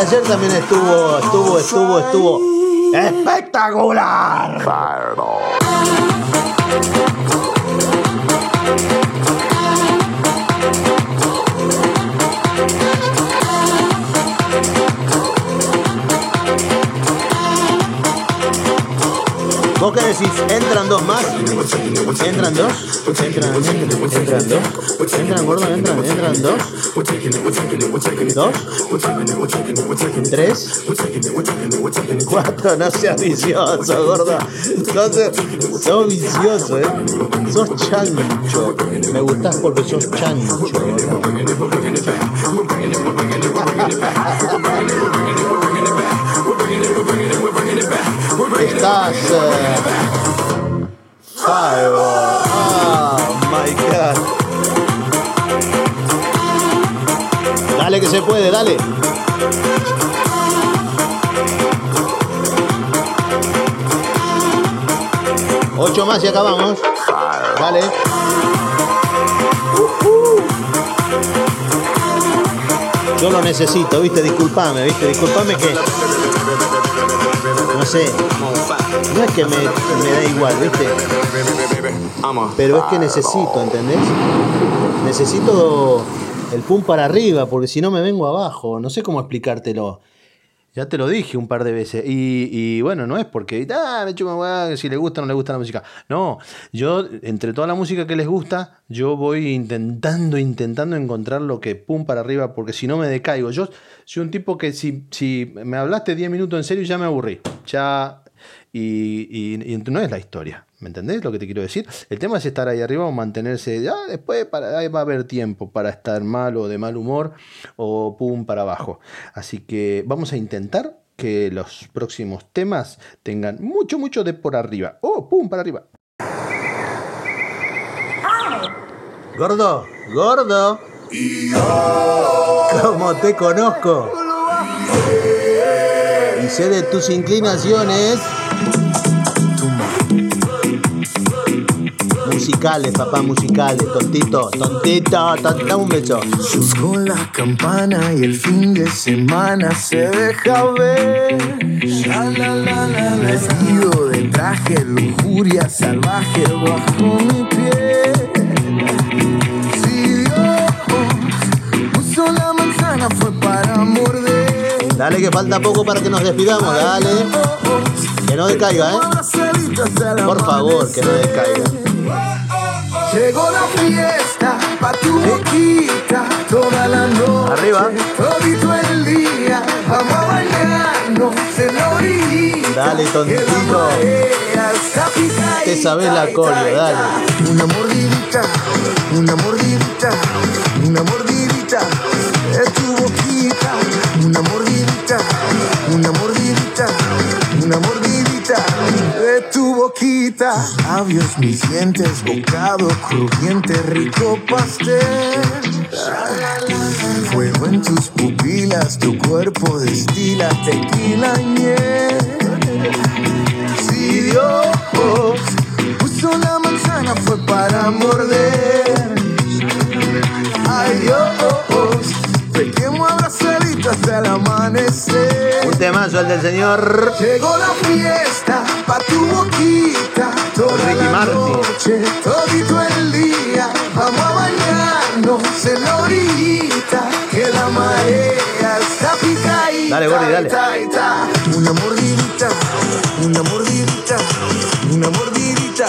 Speaker 1: De ayer también estuvo, estuvo, estuvo, estuvo espectacular. ¿Vos qué decís? ¿Entran dos más? ¿Entran dos? ¿Entran, entran, dos? ¿Entran, gordo? ¿Entran? ¿Entran dos? ¿Dos? ¿Tres? Cuatro, no seas vicioso, gordo. Seas, sos vicioso, eh. Sos chancho. Me gustás porque sos chancho, gordo. Oh my god. Dale que se puede, dale. Ocho más y acabamos. Dale. Yo lo necesito, viste, disculpame, viste, disculpame que. No sé, no es que me, me da igual, viste. Pero es que necesito, ¿entendés? Necesito el pum para arriba, porque si no me vengo abajo. No sé cómo explicártelo. Ya te lo dije un par de veces. Y, y bueno, no es porque, ah, me chupa si le gusta o no le gusta la música. No, yo, entre toda la música que les gusta, yo voy intentando, intentando encontrar lo que pum para arriba, porque si no me decaigo. Yo soy un tipo que si, si me hablaste 10 minutos en serio, ya me aburrí. Ya. Y- y no es la historia. ¿Me entendés lo que te quiero decir? El tema es estar ahí arriba o mantenerse. Ya después para, va a haber tiempo para estar mal o de mal humor o pum para abajo. Así que vamos a intentar que los próximos temas tengan mucho, mucho de por arriba. ¡Oh, pum para arriba! Gordo, gordo. Como te conozco. Y sé de tus inclinaciones. Musicales, papá, musicales. Tontito, tontito, tontito. Un beso.
Speaker 4: Con la campana y el fin de semana se deja ver. Vestido de traje, lujuria salvaje bajo mi piel. Si Dios puso la manzana fue para morder.
Speaker 1: Dale que falta poco para que nos despidamos, dale. Que no decaiga, ¿eh? Por favor, que no decaiga.
Speaker 4: Llegó la fiesta pa' tu boquita toda la noche.
Speaker 1: Arriba.
Speaker 4: Todito el día, vamos a bañarnos en la orillita.
Speaker 1: Dale, tontito. Te sabes la coreo, dale.
Speaker 4: Una mordidita, una mordidita, una mordidita de tu boquita. Una mordidita, una mordidita, una mordidita tu boquita. Labios, mis dientes, bocado crujiente, rico pastel. Fuego en tus pupilas, tu cuerpo destila tequila y miel. Si Dios puso la manzana fue para morder. Ay Dios, pequemos abrazaditos hasta el amanecer.
Speaker 1: Temazo el del señor.
Speaker 4: Llegó la fiesta pa' tu boquita toda
Speaker 1: Ricky
Speaker 4: la noche, todito el día. Vamos a bañarnos en la orillita, que la marea está picadita.
Speaker 1: Dale, Gordy, dale.
Speaker 4: ta, ta. Una mordidita, una mordidita, una mordidita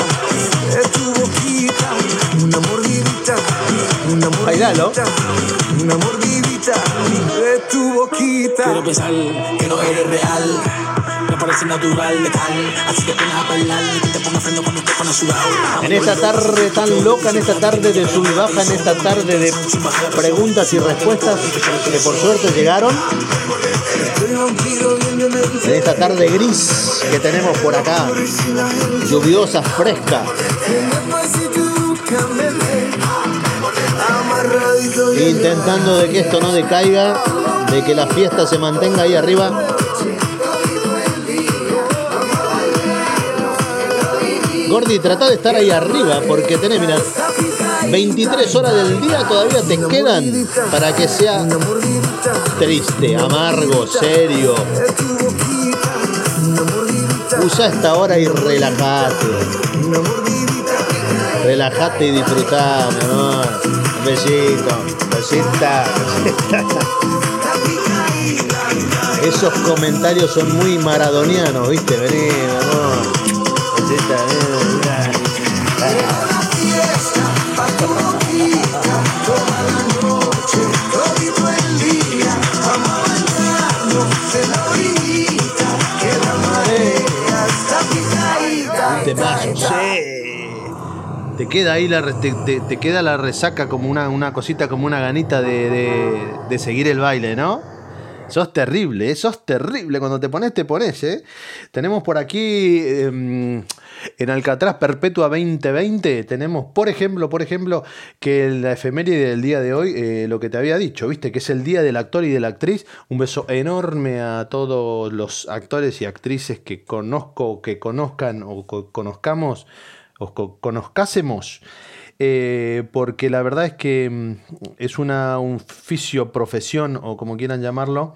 Speaker 1: Bailalo.
Speaker 4: mordidita, una mordidita de tu boquita.
Speaker 6: Quiero pensar que no eres real. Me parece natural, letal. Así que pones a bailar y que te pongas freno cuando te pones sudado.
Speaker 1: En esta tarde tan loca, en esta tarde de sub y baja, en esta tarde de preguntas y respuestas que por suerte llegaron. En esta tarde gris que tenemos por acá, lluviosa, fresca, intentando de que esto no decaiga, de que la fiesta se mantenga ahí arriba. Gordi, trata de estar ahí arriba porque tenés, mira, 23 horas del día todavía te quedan para que sea triste, amargo, serio. Usa esta hora y relájate. Relájate y disfrutá, amor. Besito, besita, besita. Esos comentarios son muy maradonianos, ¿viste? Vení, amor. Besita, vení, mirá. Un temazo, sí. Queda ahí la, te, te- queda la resaca como una, una cosita, como una ganita de, de- seguir el baile, ¿no? Sos terrible, ¿eh? sos terrible. Cuando te pones, te pones, ¿eh? Tenemos por aquí em, en Alcatraz Perpetua 2020. Tenemos, por ejemplo, por ejemplo, que la efeméride del día de hoy, eh, lo que te había dicho, ¿viste? Que es el día del actor y de la actriz. Un beso enorme a todos los actores y actrices que conozco, que conozcan o co- conozcamos o co- conozcásemos. eh, porque la verdad es que mm, es una un profesión o como quieran llamarlo,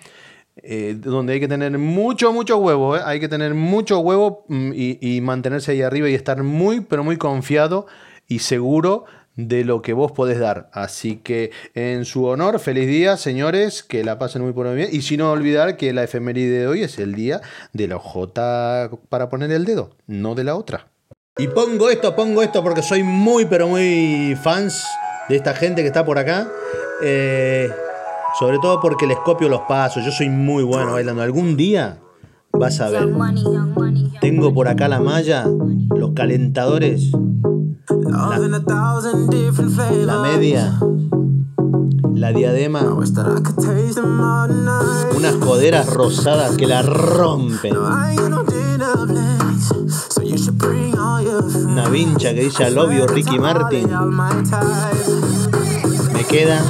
Speaker 1: eh, donde hay que tener mucho, mucho huevo, ¿eh? hay que tener mucho huevo mm, y, mantenerse ahí arriba y estar muy, pero muy confiado y seguro de lo que vos podés dar. Así que en su honor, feliz día, señores, que la pasen muy por bien. Y sin olvidar que la efeméride de hoy es el día de la J para poner el dedo, no de la otra. Y pongo esto, pongo esto porque soy muy, pero muy fans de esta gente que está por acá. Eh, sobre todo porque les copio los pasos. Yo soy muy bueno bailando. Algún día vas a ver. Tengo por acá la malla, los calentadores, la, media, la diadema, unas coderas rosadas que la rompen. Una vincha que dice al obvio Ricky Martin. Me queda.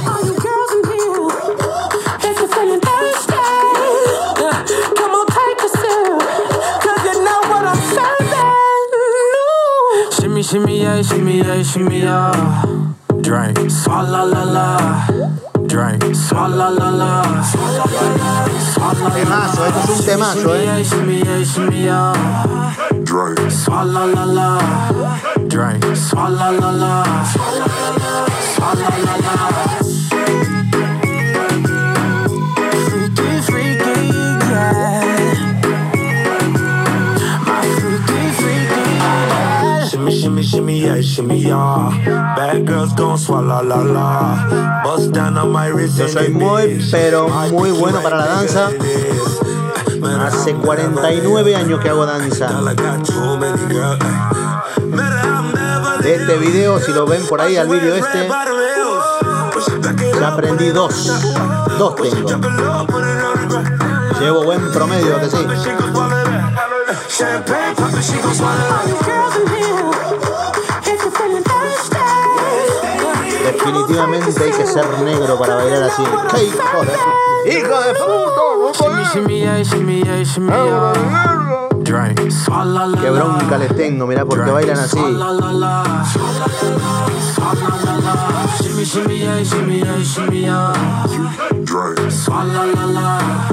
Speaker 6: Shimmy, shimmy, yeah, shimmy, yeah, shimmy, yeah. Drink. Swalla la la. Drink. Swalla la la.
Speaker 1: Temazo, esto es un temazo, eh.
Speaker 6: Shimmy, yeah, shimmy, yeah.
Speaker 5: Drink.
Speaker 6: Swalla la la. Drink. Swalla la la. Swalla la la.
Speaker 7: Shimmy, shimmy, shimmy, yeah, shimmy, yeah. Bad girls gon' swallow la la. Bust down on my wrist.
Speaker 1: Yo soy muy, pero muy bueno para la danza. Hace
Speaker 7: I'm
Speaker 1: 49 años que hago danza. De este video, si lo ven por ahí al vídeo este, ya aprendí dos. Dos tengo. Llevo buen promedio, que sí. Definitivamente hay que ser negro para bailar así. ¡Qué hijo de ¡Hijo de puta! Qué bronca les tengo, mirá, porque bailan así.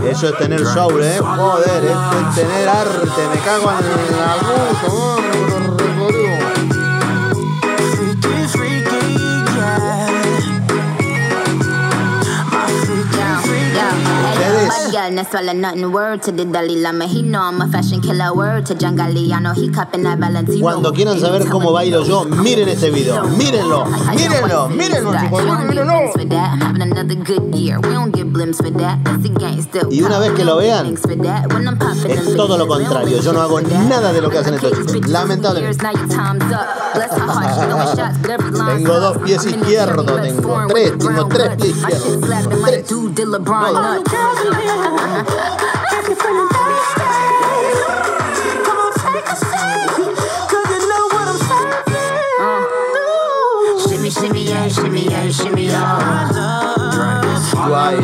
Speaker 1: Eso es tener soul, eh. Joder, esto es tener arte. Me cago en la puta,
Speaker 8: girl, no swallow nothing. Word to the Dalai Lama. He know I'm a fashion killer. Word to John Galliano. He cupping that Valentino.
Speaker 1: Cuando quieran saber cómo bailo yo, miren este video. Mírenlo, mírenlo, mírenlo.
Speaker 8: Y
Speaker 1: una vez que lo vean, es todo lo contrario. Yo no hago nada de lo que hacen estos chicos. Lamentablemente. Tengo dos pies izquierdos, tengo tres, tengo tres pies izquierdos. Tres.
Speaker 8: Shimmy, yeah, shimmy, yeah, shimmy, yeah.
Speaker 1: Guay.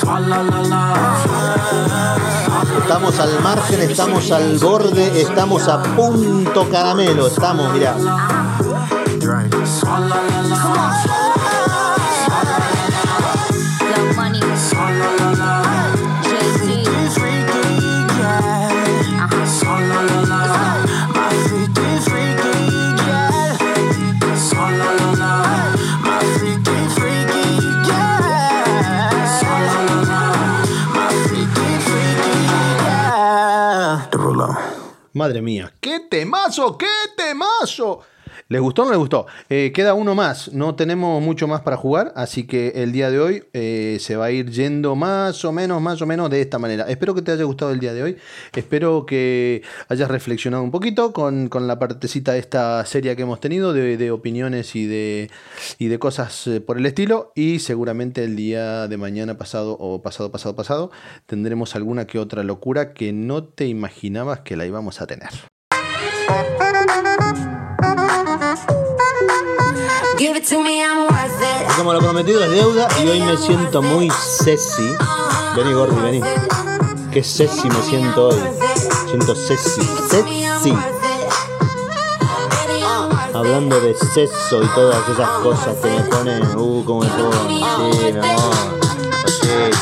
Speaker 6: swalla la la.
Speaker 1: Estamos al margen, estamos al borde, estamos a punto caramelo. Estamos, mirá.
Speaker 6: Drink.
Speaker 1: Madre mía, qué temazo, qué temazo. ¿Les gustó o no les gustó? Eh, queda uno más, no tenemos mucho más para jugar, así que el día de hoy eh, se va a ir yendo más o menos, más o menos de esta manera. Espero que te haya gustado el día de hoy, espero que hayas reflexionado un poquito con, con la partecita de esta serie que hemos tenido, de, de opiniones y de, y de cosas eh, por el estilo, y seguramente el día de mañana pasado o pasado, pasado, pasado, tendremos alguna que otra locura que no te imaginabas que la íbamos a tener.
Speaker 9: Give it to me, I'm worth it.
Speaker 1: Como lo prometido es deuda y hoy me siento muy sexy. Vení, Gordi, vení. Qué sexy me siento hoy. Siento sexy. Sexy. Hablando de sexo y todas esas cosas que me ponen. Uh, como me pongo. Sí, mi amor.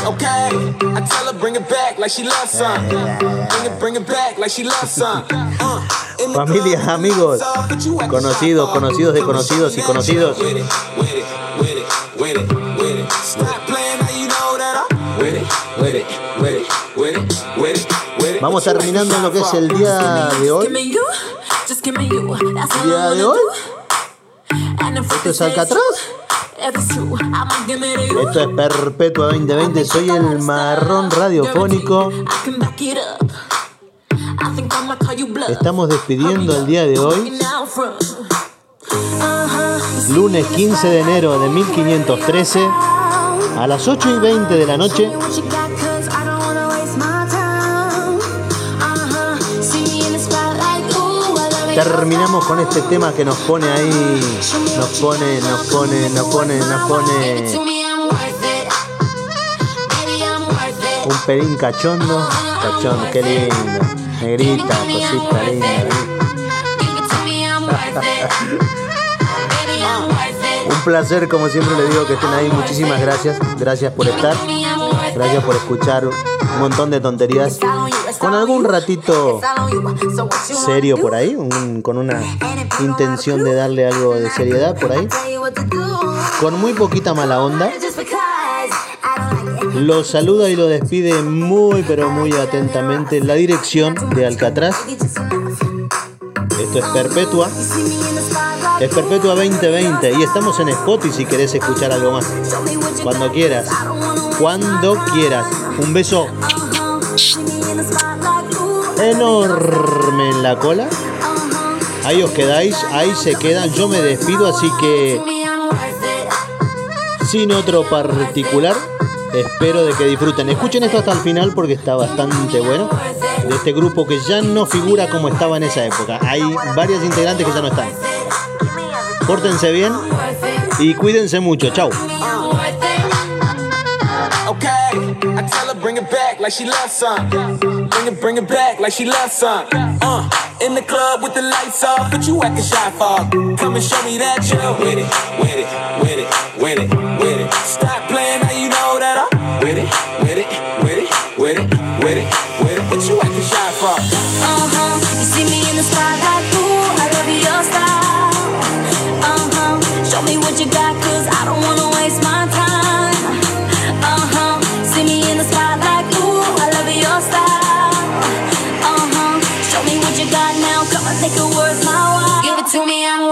Speaker 5: Okay, I tell her bring it back like she loves some. Bring it, bring it back like she loves some. Uh, in the
Speaker 1: Familia,
Speaker 5: club,
Speaker 1: amigos, conocidos, conocidos de conocidos y conocidos. Vamos terminando lo que es el día de hoy.
Speaker 8: All
Speaker 1: ¿Día de hoy? ¿Esto es Alcatraz? Esto es Perpetua 2020. Soy el marrón radiofónico. Estamos despidiendo el día de hoy. Lunes 15 de enero de 1513 a las 8 y 20 de la noche. Terminamos con este tema que nos pone ahí nos pone nos pone nos pone nos pone un pelín cachondo. Cachondo qué lindo negrita cosita linda
Speaker 9: it
Speaker 1: Un placer, como siempre le digo, que estén ahí. Muchísimas gracias. Gracias por estar. Gracias por escuchar un montón de tonterías. Con algún ratito serio por ahí, un- con una intención de darle algo de seriedad por ahí. Con muy poquita mala onda. Lo saluda y lo despide muy pero muy atentamente la dirección de Alcatraz. Esto es Perpetua. Es Perpetua 2020 y estamos en Spotify si querés escuchar algo más. Cuando quieras. Cuando quieras. Un beso enorme en la cola. Ahí os quedáis, ahí se quedan. Yo me despido, así que sin otro particular, espero de que disfruten. Escuchen esto hasta el final porque está bastante bueno. De este grupo que ya no figura como estaba en esa época. Hay varias integrantes que ya no están. Pórtense bien y cuídense mucho. Chao.
Speaker 5: I tell her bring it back like she loves some. Bring it, bring it back like she loves some. Uh, in the club with the lights off, but you acting shy for. Come and show me that you're with it, with it, with it, with it, with it.
Speaker 6: What you got, cause I don't wanna waste my time. Uh-huh. See me in the spotlight, ooh, I love your style. Uh-huh. Show me what you got now, come and think it worth my while. Give it to me, I'm